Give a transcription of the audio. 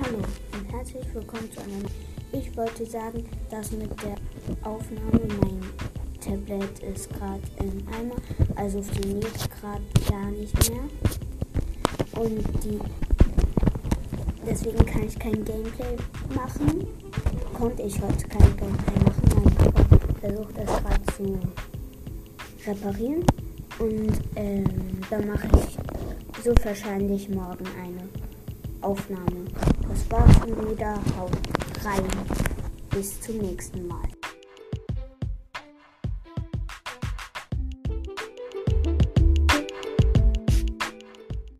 Hallo und herzlich willkommen zu einer. Ich wollte sagen, dass mit der Aufnahme mein Tablet ist gerade im Eimer, also funktioniert gerade gar nicht mehr. Und die deswegen kann ich kein Gameplay machen. Konnte ich heute kein Gameplay machen. Mein Papa versucht das gerade zu reparieren. Und ähm, dann mache ich so wahrscheinlich morgen eine Aufnahme. Das war's schon wieder. Haut rein. Bis zum nächsten Mal.